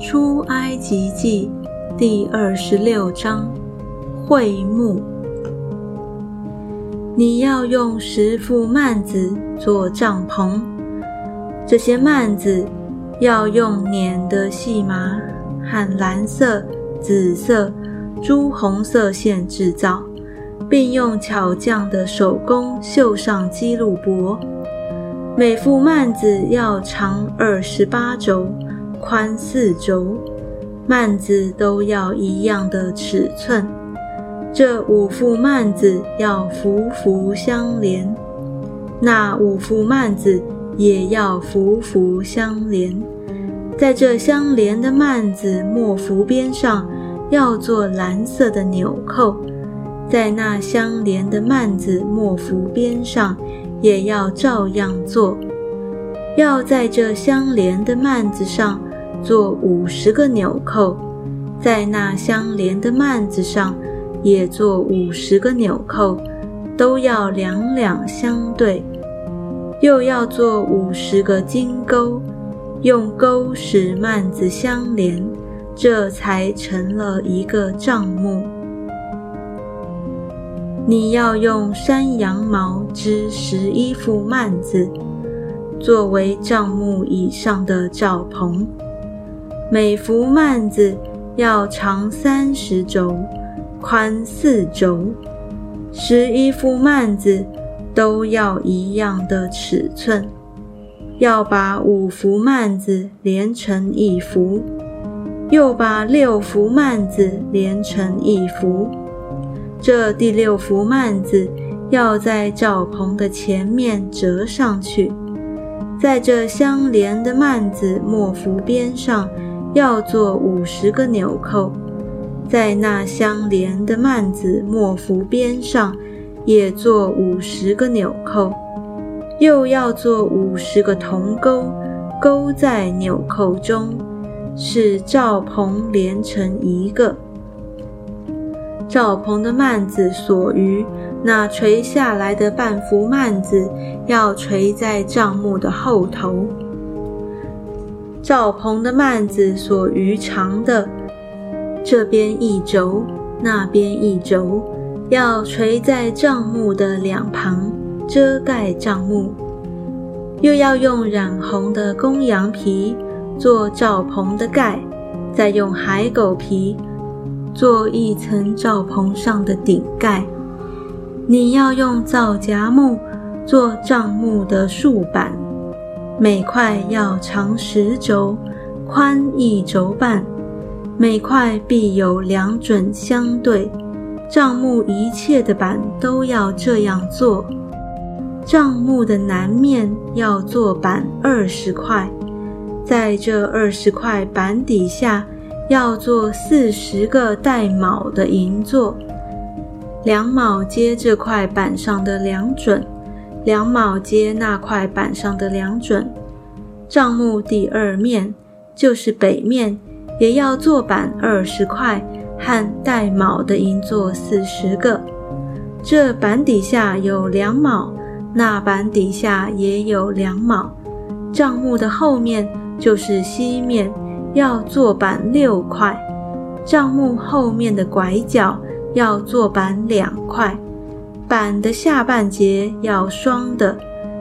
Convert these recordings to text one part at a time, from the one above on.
出埃及记第二十六章会幕。你要用十副幔子做帐篷，这些幔子要用捻的细麻和蓝色、紫色、朱红色线制造，并用巧匠的手工绣上基路帛。每副幔子要长二十八轴，宽四轴，幔子都要一样的尺寸。这五副幔子要幅幅相连，那五副幔子也要幅幅相连。在这相连的幔子末幅边上要做蓝色的纽扣，在那相连的幔子末幅边上。也要照样做，要在这相连的幔子上做五十个纽扣，在那相连的幔子上也做五十个纽扣，都要两两相对。又要做五十个金钩，用钩使幔子相连，这才成了一个帐幕。你要用山羊毛织十一副幔子，作为帐幕以上的罩棚。每幅幔子要长三十轴，宽四轴。十一副幔子都要一样的尺寸。要把五幅幔子连成一幅，又把六幅幔子连成一幅。这第六幅幔子要在罩棚的前面折上去，在这相连的幔子末幅边上要做五十个纽扣，在那相连的幔子末幅边上也做五十个纽扣，又要做五十个铜钩，钩在纽扣中，使罩棚连成一个。罩棚的幔子所余，那垂下来的半幅幔子要垂在帐幕的后头。罩棚的幔子所余长的，这边一轴，那边一轴，要垂在帐幕的两旁，遮盖帐幕。又要用染红的公羊皮做罩棚的盖，再用海狗皮。做一层罩棚上的顶盖，你要用皂荚木做帐幕的竖板，每块要长十轴，宽一轴半，每块必有两准相对。账目一切的板都要这样做。账目的南面要做板二十块，在这二十块板底下。要做四十个带卯的银座，两卯接这块板上的两准，两卯接那块板上的两准。帐幕第二面就是北面，也要做板二十块和带卯的银座四十个。这板底下有两卯，那板底下也有两卯。帐幕的后面就是西面。要做板六块，帐幕后面的拐角要做板两块，板的下半截要双的，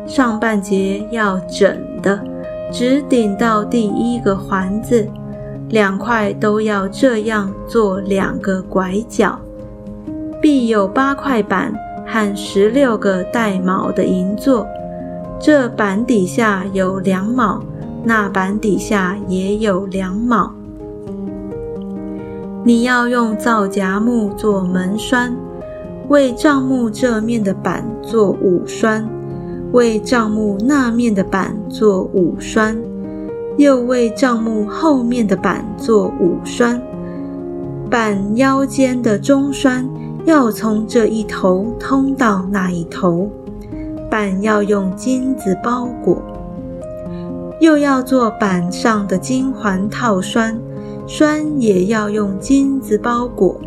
上半截要整的，直顶到第一个环子，两块都要这样做两个拐角，必有八块板和十六个带卯的银座，这板底下有两卯。那板底下也有两卯。你要用皂荚木做门栓，为帐幕这面的板做五栓，为帐幕那面的板做五栓，又为帐幕后面的板做五栓。板腰间的中栓要从这一头通到那一头，板要用金子包裹。又要做板上的金环套栓，栓也要用金子包裹，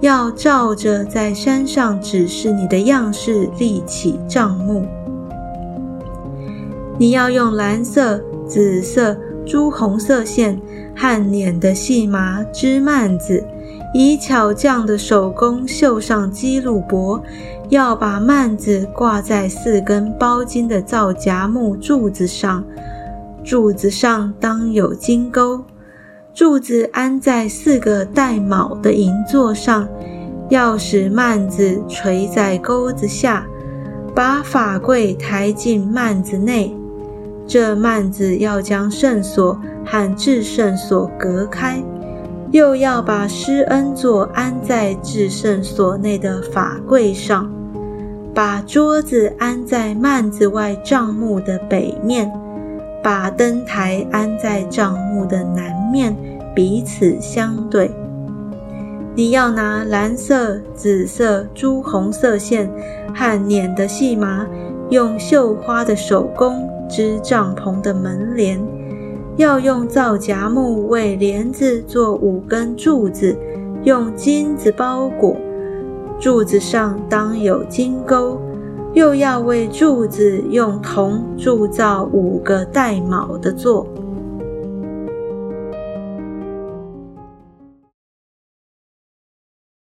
要照着在山上指示你的样式立起帐幕。你要用蓝色、紫色、朱红色线和捻的细麻织幔子，以巧匠的手工绣上鸡鹿帛。要把幔子挂在四根包金的皂荚木柱子上，柱子上当有金钩。柱子安在四个带卯的银座上，要使幔子垂在钩子下，把法柜抬进幔子内。这幔子要将圣所和至圣所隔开，又要把施恩座安在至圣所内的法柜上。把桌子安在幔子外帐幕的北面，把灯台安在帐幕的南面，彼此相对。你要拿蓝色、紫色、朱红色线和捻的细麻，用绣花的手工织帐篷的门帘。要用皂荚木为帘子做五根柱子，用金子包裹。柱子上当有金钩，又要为柱子用铜铸造五个带卯的座。